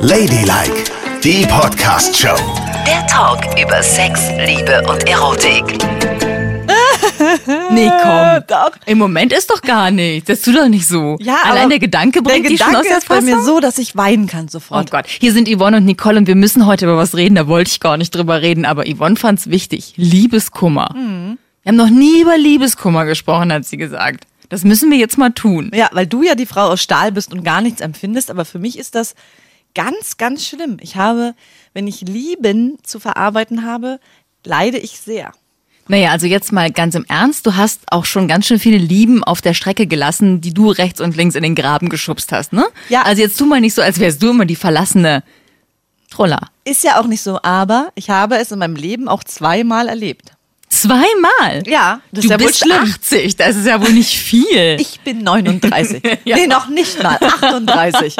Ladylike, die Podcast-Show. Der Talk über Sex, Liebe und Erotik. Nee, komm. Doch. Im Moment ist doch gar nichts. Das tut doch nicht so. Ja, Allein der Gedanke bringt Der dich schon aus ist bei mir so, dass ich weinen kann Oh sofort. Gott, hier sind Yvonne und Nicole und wir müssen heute über was reden, da wollte ich gar nicht drüber reden, aber Yvonne fand's wichtig. Liebeskummer. Mhm. Wir haben noch nie über Liebeskummer gesprochen, hat sie gesagt. Das müssen wir jetzt mal tun. Ja, weil du ja die Frau aus Stahl bist und gar nichts empfindest, aber für mich ist das ganz, ganz schlimm. Ich habe, wenn ich Lieben zu verarbeiten habe, leide ich sehr. Naja, also jetzt mal ganz im Ernst, du hast auch schon ganz schön viele Lieben auf der Strecke gelassen, die du rechts und links in den Graben geschubst hast, ne? Ja. Also jetzt tu mal nicht so, als wärst du immer die verlassene Troller. Ist ja auch nicht so, aber ich habe es in meinem Leben auch zweimal erlebt. Zweimal? Ja, das du ist ja wohl bist schlimm. 80, das ist ja wohl nicht viel. Ich bin 39. Ja. Nee, noch nicht mal. 38.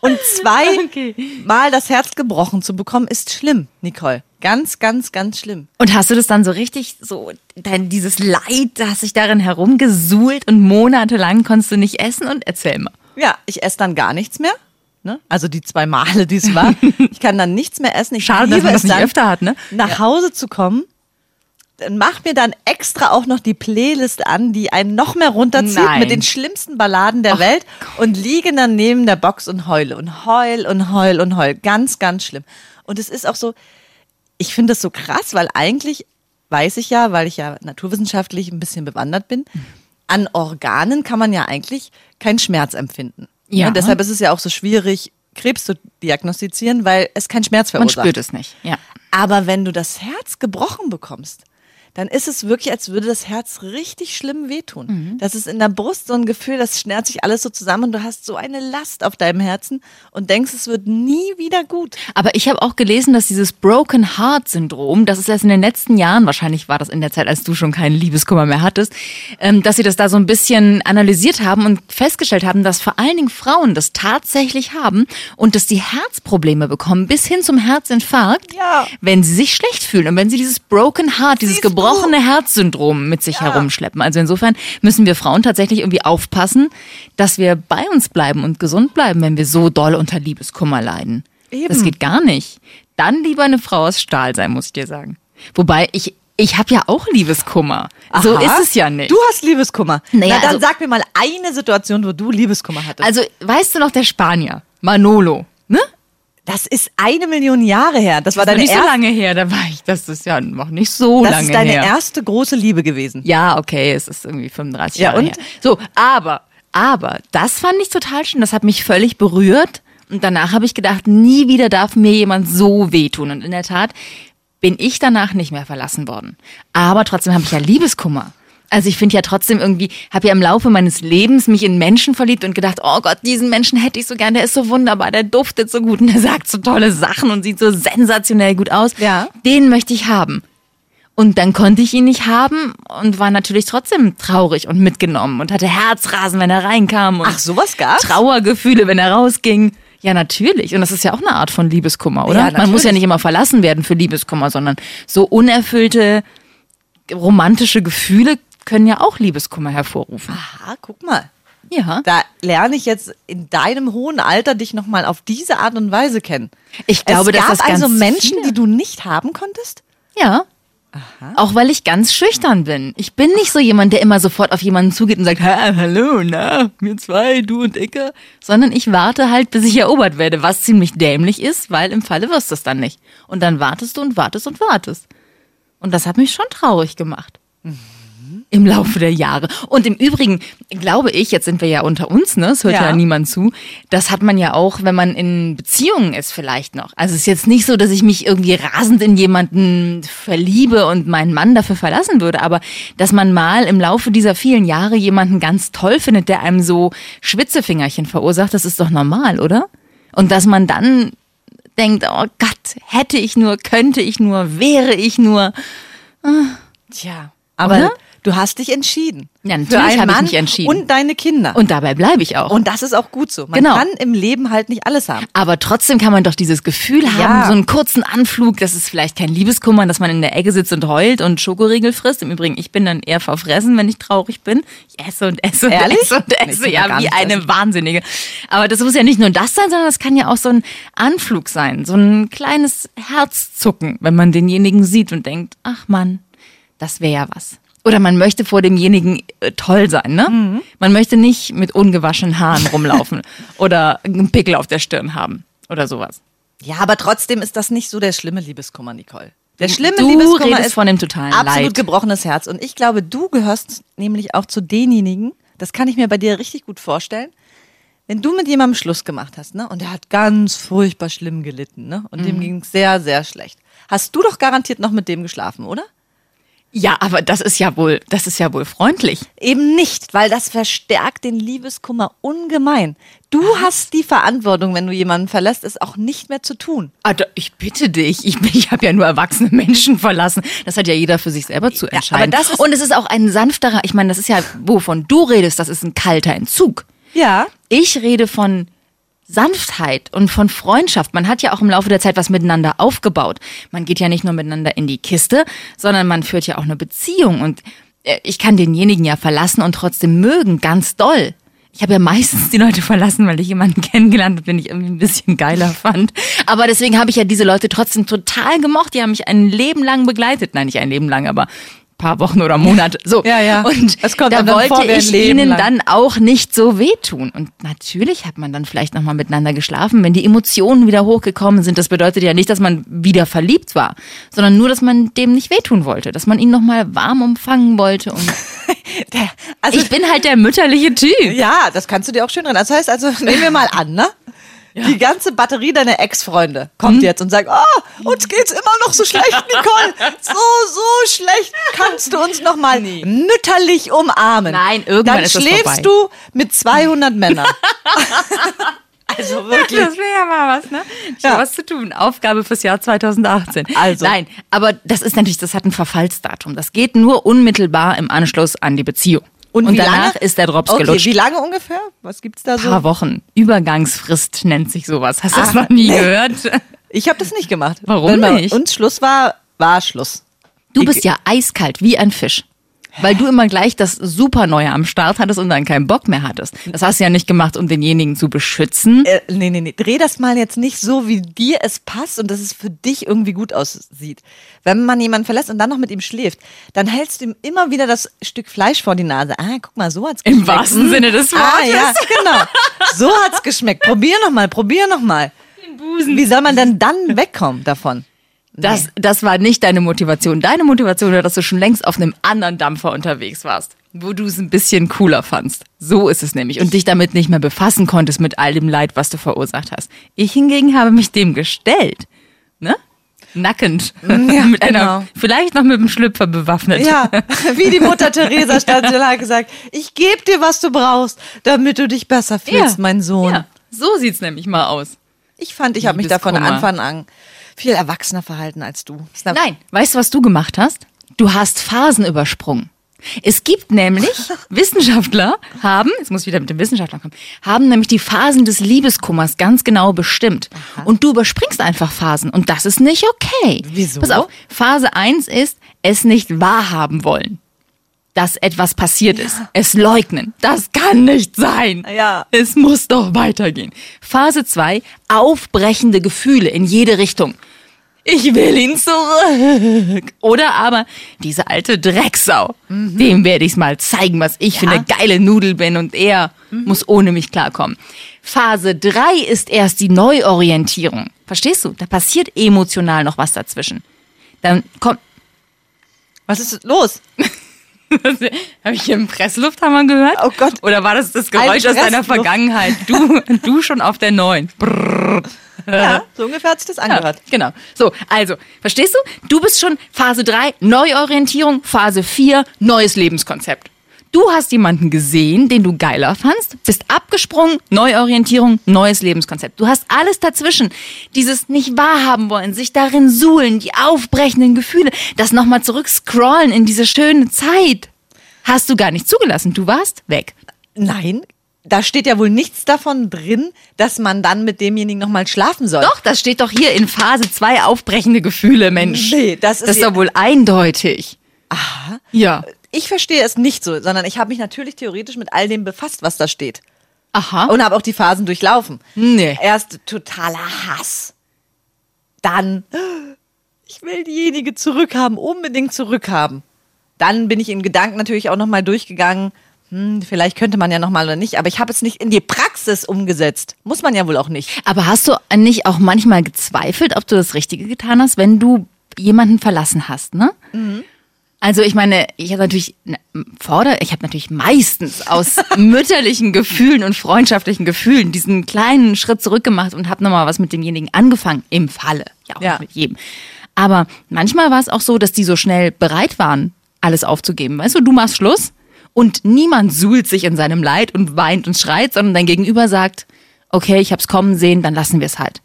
Und zwei Okay. Mal das Herz gebrochen zu bekommen, ist schlimm, Nicole. Ganz, ganz, ganz schlimm. Und hast du das dann so richtig, so, dein, dieses Leid, das sich darin herumgesuhlt und monatelang konntest du nicht essen und erzähl mal. Ja, ich esse dann gar nichts mehr. Ne? Also die zwei Male, die es war. Ich kann dann nichts mehr essen. Ich Schade, dass man das es nicht dann, öfter hat, ne? Nach Hause zu kommen, mach mir dann extra auch noch die Playlist an, die einen noch mehr runterzieht Nein. mit den schlimmsten Balladen der Welt und liege dann neben der Box und heule und heul und heul und heul. Ganz, ganz schlimm. Und es ist auch so, ich finde das so krass, weil eigentlich weiß ich ja, weil ich ja naturwissenschaftlich ein bisschen bewandert bin, an Organen kann man ja eigentlich keinen Schmerz empfinden. Ja. Ne? Deshalb ist es ja auch so schwierig, Krebs zu diagnostizieren, weil es keinen Schmerz Man verursacht. spürt es nicht, ja. Aber wenn du das Herz gebrochen bekommst, dann ist es wirklich, als würde das Herz richtig schlimm wehtun. Mhm. Das ist in der Brust so ein Gefühl, das schnärt sich alles so zusammen und du hast so eine Last auf deinem Herzen und denkst, es wird nie wieder gut. Aber ich habe auch gelesen, dass dieses Broken Heart Syndrom, das ist erst in den letzten Jahren, wahrscheinlich war das in der Zeit, als du schon keinen Liebeskummer mehr hattest, ähm, dass sie das da so ein bisschen analysiert haben und festgestellt haben, dass vor allen Dingen Frauen das tatsächlich haben und dass die Herzprobleme bekommen, bis hin zum Herzinfarkt, Ja. wenn sie sich schlecht fühlen und wenn sie dieses Broken Heart, dieses du? Gebrochene Herzsyndrom mit sich herumschleppen. Also insofern müssen wir Frauen tatsächlich irgendwie aufpassen, dass wir bei uns bleiben und gesund bleiben, wenn wir so doll unter Liebeskummer leiden. Eben. Das geht gar nicht. Dann lieber eine Frau aus Stahl sein, muss ich dir sagen. Wobei ich ich habe ja auch Liebeskummer. So Aha. ist es ja nicht. Du hast Liebeskummer. Naja, Na, dann also- sag mir mal eine Situation, wo du Liebeskummer hattest. also weißt du noch der Spanier Manolo? Das ist eine Million Jahre her. Das war Das war deine nicht so lange her, da war ich, das ist ja noch nicht so das lange ist deine her. erste große Liebe gewesen. Ja, okay, es ist irgendwie 35 Ja, Jahre und? her. So, aber, aber, das fand ich total schön. Das hat mich völlig berührt. Und danach habe ich gedacht, nie wieder darf mir jemand so wehtun. Und in der Tat bin ich danach nicht mehr verlassen worden. Aber trotzdem habe ich ja Liebeskummer. Also ich finde ja trotzdem irgendwie, habe ja im Laufe meines Lebens mich in Menschen verliebt und gedacht, oh Gott, diesen Menschen hätte ich so gern, der ist so wunderbar, der duftet so gut und der sagt so tolle Sachen und sieht so sensationell gut aus. Ja. Den möchte ich haben. Und dann konnte ich ihn nicht haben und war natürlich trotzdem traurig und mitgenommen und hatte Herzrasen, wenn er reinkam und Ach, sowas gab's? Trauergefühle, wenn er rausging. Ja, natürlich. Und das ist ja auch eine Art von Liebeskummer, oder? Ja, Man muss ja nicht immer verlassen werden für Liebeskummer, sondern so unerfüllte romantische Gefühle können ja auch Liebeskummer hervorrufen. Aha, guck mal. Ja. Da lerne ich jetzt in deinem hohen Alter dich nochmal auf diese Art und Weise kennen. Ich glaube, es gab das also Menschen, viele- die du nicht haben konntest? Ja. Auch weil ich ganz schüchtern bin. Ich bin nicht so jemand, der immer sofort auf jemanden zugeht und sagt, ha, hallo, na, wir zwei, du und Icke. Sondern ich warte halt, bis ich erobert werde, was ziemlich dämlich ist, weil im Falle wirst du es dann nicht. Und dann wartest du und wartest und wartest. Und das hat mich schon traurig gemacht. Im Laufe der Jahre. Und im Übrigen glaube ich, jetzt sind wir ja unter uns, ne? Es hört ja. Ja. niemand zu. Das hat man ja auch, wenn man in Beziehungen ist, vielleicht noch. Also es ist jetzt nicht so, dass ich mich irgendwie rasend in jemanden verliebe und meinen Mann dafür verlassen würde, aber dass man mal im Laufe dieser vielen Jahre jemanden ganz toll findet, der einem so Schwitzefingerchen verursacht, das ist doch normal, oder? Und dass man dann denkt, oh Gott, hätte ich nur, könnte ich nur, wäre ich nur. Tja. Aber Oder? Du hast dich entschieden. Ja, natürlich habe ich mich entschieden. Und deine Kinder. Und dabei bleibe ich auch. Und das ist auch gut so. Man Genau. kann im Leben halt nicht alles haben. Aber trotzdem kann man doch dieses Gefühl haben, Ja. so einen kurzen Anflug, das ist vielleicht kein Liebeskummer, dass man in der Ecke sitzt und heult und Schokoriegel frisst. Im Übrigen, ich bin dann eher verfressen, wenn ich traurig bin. Ich esse und esse und Ehrlich? esse und esse, will ja, wie eine essen. Wahnsinnige. Aber das muss ja nicht nur das sein, sondern das kann ja auch so ein Anflug sein, so ein kleines Herzzucken, wenn man denjenigen sieht und denkt, ach Mann, das wäre ja was. Oder man möchte vor demjenigen äh, toll sein, ne? Mhm. Man möchte nicht mit ungewaschenen Haaren rumlaufen oder einen Pickel auf der Stirn haben oder sowas. Ja, aber trotzdem ist das nicht so der schlimme Liebeskummer, Nicole. Der schlimme Du Liebeskummer ist von dem totalen absolut Leid. gebrochenes Herz. Und ich glaube, du gehörst nämlich auch zu denjenigen, das kann ich mir bei dir richtig gut vorstellen, wenn du mit jemandem Schluss gemacht hast, ne, und der hat ganz furchtbar schlimm gelitten, ne, und Mhm. dem ging sehr, sehr schlecht. Hast du doch garantiert noch mit dem geschlafen, oder? Ja, aber das ist ja wohl, das ist ja wohl freundlich. Eben nicht, weil das verstärkt den Liebeskummer ungemein. Du hast die Verantwortung, wenn du jemanden verlässt, es auch nicht mehr zu tun. Alter, ich bitte dich, ich, ich habe ja nur erwachsene Menschen verlassen. Das hat ja jeder für sich selber zu entscheiden. ist- Und es ist auch ein sanfterer, ich meine, das ist ja, wovon du redest, das ist ein kalter Entzug. Ja. Ich rede von Sanftheit und von Freundschaft. Man hat ja auch im Laufe der Zeit was miteinander aufgebaut. Man geht ja nicht nur miteinander in die Kiste, sondern man führt ja auch eine Beziehung. Und äh, ich kann denjenigen ja verlassen und trotzdem mögen, ganz doll. Ich habe ja meistens die Leute verlassen, weil ich jemanden kennengelernt habe, den ich irgendwie ein bisschen geiler fand. Aber deswegen habe ich ja diese Leute trotzdem total gemocht. Die haben mich ein Leben lang begleitet. Nein, nicht ein Leben lang, aber paar Wochen oder Monate. So. Ja, ja. Und Es kommt da wollte ich ihnen lang. dann auch nicht so wehtun. Und natürlich hat man dann vielleicht nochmal miteinander geschlafen, wenn die Emotionen wieder hochgekommen sind. Das bedeutet ja nicht, dass man wieder verliebt war, sondern nur, dass man dem nicht wehtun wollte, dass man ihn nochmal warm umfangen wollte. Und Der, also ich bin halt der mütterliche Typ. Ja, das kannst du dir auch schön drin. Das heißt also, nehmen wir mal an, ne? Die ganze Batterie deiner Ex-Freunde kommt Mhm. jetzt und sagt, oh, uns geht's immer noch so schlecht, Nicole. So, so schlecht. Kannst du uns noch mal mütterlich umarmen? Nein, irgendwann Dann ist schläfst vorbei. du mit 200 Männern. also wirklich. Das wäre ja mal was, ne? Ich Ja. was zu tun. Aufgabe fürs Jahr 2018. Also. Nein, aber das ist natürlich, das hat ein Verfallsdatum. Das geht nur unmittelbar im Anschluss an die Beziehung. Und, wie danach lange? ist der Drops okay, gelutscht. Wie lange ungefähr? Was gibt's da so? paar Wochen. Übergangsfrist nennt sich sowas. Hast du das Ah, noch nie nee. gehört? Ich habe das nicht gemacht. Warum Wenn nicht? uns Schluss war, war Schluss. Du bist ja eiskalt wie ein Fisch. Weil du immer gleich das Superneue am Start hattest und dann keinen Bock mehr hattest. Das hast du ja nicht gemacht, um denjenigen zu beschützen. Äh, nee, nee, nee. Dreh das mal jetzt nicht so, wie dir es passt und dass es für dich irgendwie gut aussieht. Wenn man jemanden verlässt und dann noch mit ihm schläft, dann hältst du ihm immer wieder das Stück Fleisch vor die Nase. Ah, guck mal, so hat's Im geschmeckt. wahrsten Hm. Sinne des Ah, Wortes. ja, genau. So hat's geschmeckt. Probier noch mal, probier noch mal. Wie soll man denn dann wegkommen davon? Das, das war nicht deine Motivation. Deine Motivation war, dass du schon längst auf einem anderen Dampfer unterwegs warst, wo du es ein bisschen cooler fandst. So ist es nämlich. Und dich damit nicht mehr befassen konntest mit all dem Leid, was du verursacht hast. Ich hingegen habe mich dem gestellt. Ne? Nackend. Ja, mit einer, genau. vielleicht noch mit dem Schlüpfer bewaffnet. Ja, wie die Mutter Teresa hat gesagt, ich gebe dir, was du brauchst, damit du dich besser fühlst, mein Sohn. Ja, so sieht's nämlich mal aus. Ich fand, ich habe mich da von. Anfang an viel erwachsener verhalten als du. Nein, weißt du, was du gemacht hast? Du hast Phasen übersprungen. Es gibt nämlich Wissenschaftler haben, jetzt muss ich wieder mit dem Wissenschaftler kommen, haben nämlich die Phasen des Liebeskummers ganz genau bestimmt. Und du überspringst einfach Phasen und das ist nicht okay. Wieso? Pass auf, Phase 1 ist es nicht wahrhaben wollen. Dass etwas passiert ist. Es leugnen. Das kann nicht sein. Ja. Es muss doch weitergehen. Phase 2, aufbrechende Gefühle in jede Richtung. Ich will ihn zurück. Oder aber diese alte Drecksau. Dem werde ich mal zeigen, was ich für eine geile Nudel bin und er muss ohne mich klarkommen. Phase 3 ist erst die Neuorientierung. Verstehst du? Da passiert emotional noch was dazwischen. Dann kommt, Was ist los? Habe ich hier einen Presslufthammer gehört? Oh Gott. Oder war das das Geräusch aus deiner Vergangenheit? Du, du schon auf der neuen. Ja, so ungefähr hat sich das Ja, angehört. genau. So, also, verstehst du? Du bist schon Phase 3, Neuorientierung, Phase 4, neues Lebenskonzept. Du hast jemanden gesehen, den du geiler fandst, bist abgesprungen, Neuorientierung, neues Lebenskonzept. Du hast alles dazwischen. Dieses nicht wahrhaben wollen, sich darin suhlen, die aufbrechenden Gefühle, das nochmal zurückscrollen in diese schöne Zeit. Hast du gar nicht zugelassen. Du warst weg. Nein, da steht ja wohl nichts davon drin, dass man dann mit demjenigen nochmal schlafen soll. Doch, das steht doch hier in Phase 2 aufbrechende Gefühle, Mensch. Nee, das ist das ist doch wohl eindeutig. Aha. Ja. Ich verstehe es nicht so, sondern ich habe mich natürlich theoretisch mit all dem befasst, was da steht. Aha. Und habe auch die Phasen durchlaufen. Nee. Erst totaler Hass. Dann, ich will diejenige zurückhaben, unbedingt zurückhaben. Dann bin ich in Gedanken natürlich auch nochmal durchgegangen. Hm, vielleicht könnte man ja nochmal oder nicht, aber ich habe es nicht in die Praxis umgesetzt. Muss man ja wohl auch nicht. Aber hast du nicht auch manchmal gezweifelt, ob du das Richtige getan hast, wenn du jemanden verlassen hast, ne? Also ich meine, ich habe natürlich ne, forder, ich habe natürlich meistens aus mütterlichen Gefühlen und freundschaftlichen Gefühlen diesen kleinen Schritt zurück gemacht und habe nochmal was mit demjenigen angefangen im Falle, ja auch Ja. mit jedem. Aber manchmal war es auch so, dass die so schnell bereit waren, alles aufzugeben. Weißt du, du machst Schluss und niemand suhlt sich in seinem Leid und weint und schreit, sondern dein Gegenüber sagt, okay, ich hab's kommen sehen, dann lassen wir es halt.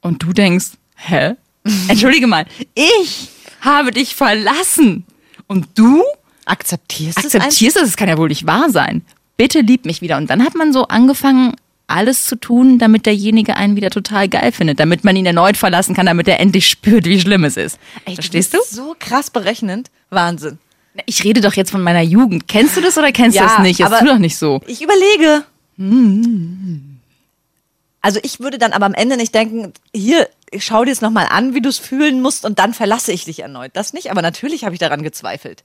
Und du denkst, hä? Entschuldige mal, ich habe dich verlassen. Und du Akzeptierst, es akzeptierst es, es kann ja wohl nicht wahr sein. Bitte lieb mich wieder. Und dann hat man so angefangen, alles zu tun, damit derjenige einen wieder total geil findet, damit man ihn erneut verlassen kann, damit er endlich spürt, wie schlimm es ist. Verstehst du? So krass berechnend. Wahnsinn. Ich rede doch jetzt von meiner Jugend. Kennst du das oder kennst du Ja, das nicht? Jetzt aber- tu doch nicht so. Ich überlege. Also ich würde dann aber am Ende nicht denken, hier, schau dir es nochmal an, wie du es fühlen musst und dann verlasse ich dich erneut. Das nicht, aber natürlich habe ich daran gezweifelt.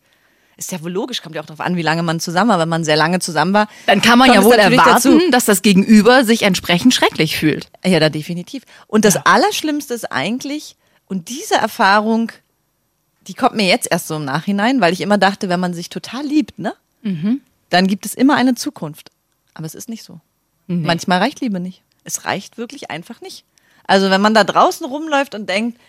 Ist ja wohl logisch, kommt ja auch darauf an, wie lange man zusammen war. Wenn man sehr lange zusammen war, Dann kann man ja wohl erwarten, dazu. dass das Gegenüber sich entsprechend schrecklich fühlt. Ja, da definitiv. Und das Allerschlimmste ist eigentlich, und diese Erfahrung, die kommt mir jetzt erst so im Nachhinein, weil ich immer dachte, wenn man sich total liebt, ne? Dann gibt es immer eine Zukunft. Aber es ist nicht so. Manchmal reicht Liebe nicht. Es reicht wirklich einfach nicht. Also wenn man da draußen rumläuft und denkt,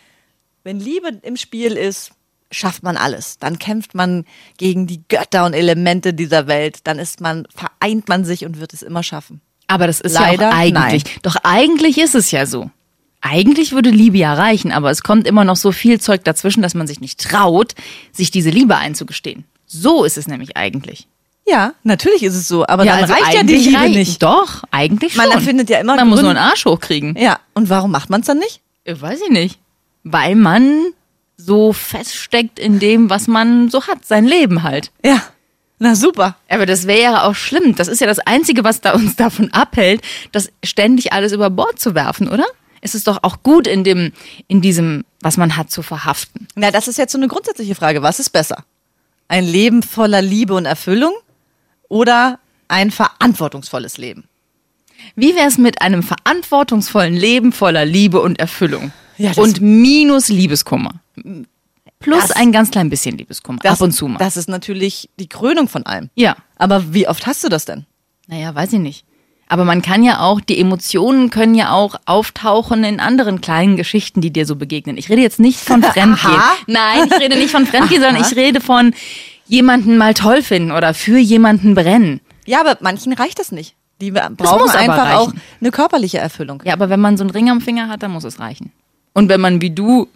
wenn Liebe im Spiel ist, schafft man alles. Dann kämpft man gegen die Götter und Elemente dieser Welt. Dann ist man, vereint man sich und wird es immer schaffen. Aber das ist Leider ja auch eigentlich. nein. Doch eigentlich ist es ja so. Eigentlich würde Liebe ja reichen, aber es kommt immer noch so viel Zeug dazwischen, dass man sich nicht traut, sich diese Liebe einzugestehen. So ist es nämlich eigentlich. Ja, natürlich ist es so, aber dann also reicht ja die Liebe reicht- nicht. Doch, eigentlich Man schon. erfindet ja immer Man muss nur Gründe- einen Arsch hochkriegen. Ja, und warum macht man es dann nicht? Äh, Weiß ich nicht. Weil man so feststeckt in dem, was man so hat, sein Leben halt. Ja, na super. Aber das wäre ja auch schlimm. Das ist ja das Einzige, was da uns davon abhält, das ständig alles über Bord zu werfen, oder? Es ist doch auch gut, in dem, in diesem, was man hat, zu verhaften. Na, das ist jetzt so eine grundsätzliche Frage. Was ist besser? Ein Leben voller Liebe und Erfüllung oder ein verantwortungsvolles Leben? Wie wäre es mit einem verantwortungsvollen Leben voller Liebe und Erfüllung? Ja, und minus Liebeskummer. Plus Das- ein ganz klein bisschen Liebeskummer. Das, ab und zu mal. Das ist natürlich die Krönung von allem. ja. Aber wie oft hast du das denn? Naja, weiß ich nicht. Aber man kann ja auch, die Emotionen können ja auch auftauchen in anderen kleinen Geschichten, die dir so begegnen. Ich rede jetzt nicht von Fremdgehen. Nein, ich rede nicht von Fremdgehen, sondern ich rede von jemanden mal toll finden oder für jemanden brennen. Ja, aber manchen reicht das nicht. Die brauchen einfach auch eine körperliche Erfüllung. Ja, aber wenn man so einen Ring am Finger hat, dann muss es reichen. Und wenn man wie du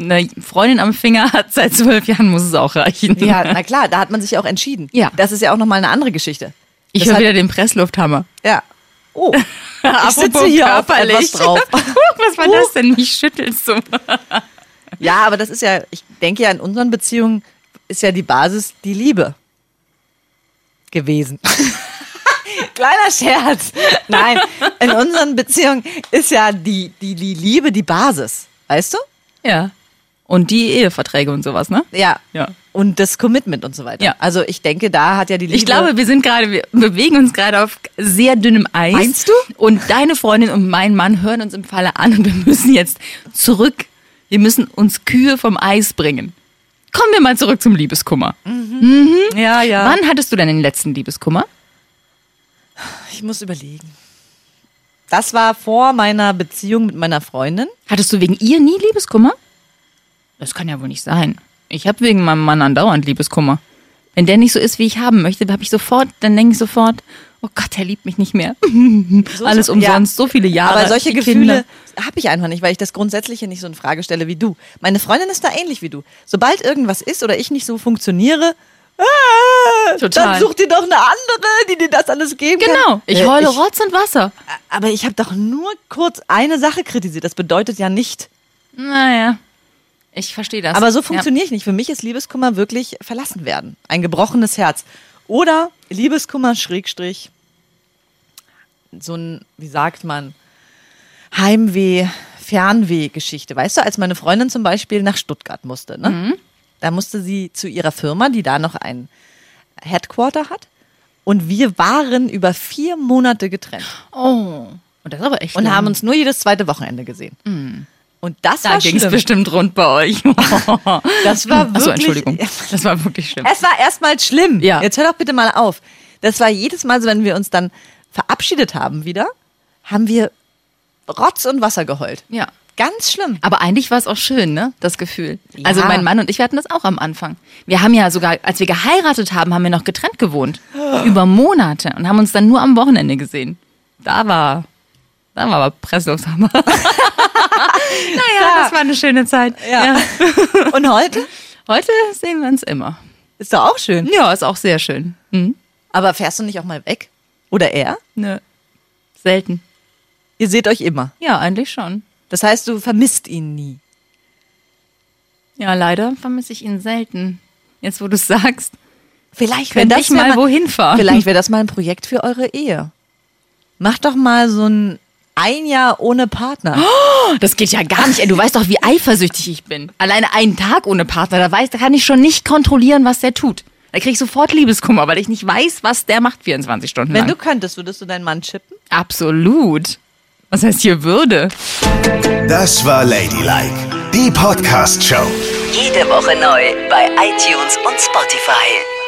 eine Freundin am Finger hat seit zwölf Jahren, muss es auch reichen. Ja, na klar, da hat man sich ja auch entschieden. Ja. Das ist ja auch nochmal eine andere Geschichte. ich höre wieder den Presslufthammer. Ja. Oh, ich sitze hier auf körperlich. etwas drauf. Was war das denn? Mich schüttelst du. Ja, aber das ist ja, ich denke ja, in unseren Beziehungen ist ja die Basis die Liebe gewesen. Kleiner Scherz. Nein, in unseren Beziehungen ist ja die, die, die Liebe die Basis. Weißt du? Ja. Und die Eheverträge und sowas, ne? Ja. Ja. Und das Commitment und so weiter. Ja. Also ich denke, da hat ja die Liebe. Ich glaube, wir sind gerade, wir bewegen uns gerade auf sehr dünnem Eis. Meinst du? Und deine Freundin und mein Mann hören uns im Falle an und wir müssen jetzt zurück. Wir müssen uns Kühe vom Eis bringen. Kommen wir mal zurück zum Liebeskummer. ja, ja. Wann hattest du denn den letzten Liebeskummer? Ich muss überlegen. Das war vor meiner Beziehung mit meiner Freundin. Hattest du wegen ihr nie Liebeskummer? Das kann ja wohl nicht sein. Ich habe wegen meinem Mann andauernd Liebeskummer. Wenn der nicht so ist, wie ich haben möchte, habe ich sofort, dann denke ich sofort, oh Gott, er liebt mich nicht mehr. Alles so- umsonst, ja. so viele Jahre. Aber solche Gefühle habe ich einfach nicht, weil ich das Grundsätzliche nicht so in Frage stelle wie du. Meine Freundin ist da ähnlich wie du. Sobald irgendwas ist oder ich nicht so funktioniere, Total. Dann such dir doch eine andere, die dir das alles geben kann. Genau. Ich Äh, heule Rotz und Wasser. Aber ich habe doch nur kurz eine Sache kritisiert. Das bedeutet ja nicht. Naja. Ich verstehe das. Aber so Ja. funktioniere ich nicht. Für mich ist Liebeskummer wirklich verlassen werden. Ein gebrochenes Herz. Oder Liebeskummer, Schrägstrich, so ein, wie sagt man, Heimweh, Fernweh-Geschichte. Weißt du, als meine Freundin zum Beispiel nach Stuttgart musste, ne? Mhm. Da musste sie zu ihrer Firma, die da noch ein Headquarter hat. Und wir waren über vier Monate getrennt Oh. Und das ist aber echt und lang. haben uns nur jedes zweite Wochenende gesehen. Und das. Da war ging es bestimmt rund bei euch. Das war wirklich. Achso, Entschuldigung. Das war wirklich schlimm. Es war erstmal schlimm. Ja. Jetzt hör doch bitte mal auf. Das war jedes Mal so, wenn wir uns dann verabschiedet haben wieder, haben wir Rotz und Wasser geheult. Ja. Ganz schlimm. Aber eigentlich war es auch schön, ne? Das Gefühl. Ja. Also mein Mann und ich wir hatten das auch am Anfang. Wir haben ja sogar, als wir geheiratet haben, haben wir noch getrennt gewohnt. Über Monate und haben uns dann nur am Wochenende gesehen. Da war, da war aber Presslufthammer. Naja, das war eine schöne Zeit. Ja. Und heute? Heute sehen wir uns immer. Ist doch auch schön. Ja, ist auch sehr schön. Mhm. Aber fährst du nicht auch mal weg? Oder er? Nö. Selten. Ihr seht euch immer. Ja, eigentlich schon. Das heißt, du vermisst ihn nie. Ja, leider vermisse ich ihn selten. Jetzt, wo du es sagst. Vielleicht Könnte wär ich mal wohin fahren. Vielleicht wäre das mal ein Projekt für eure Ehe. Macht doch mal so ein ein Jahr ohne Partner. Das geht ja gar nicht. Ey, du weißt doch, wie eifersüchtig ich bin. Alleine einen Tag ohne Partner, da, weiß, da kann ich schon nicht kontrollieren, was der tut. Da krieg ich sofort Liebeskummer, weil ich nicht weiß, was der macht 24 Stunden Wenn lang. du könntest, würdest du deinen Mann chippen? Absolut. Was heißt hier Würde? Das war Ladylike, die Podcast-Show. Jede Woche neu bei iTunes und Spotify.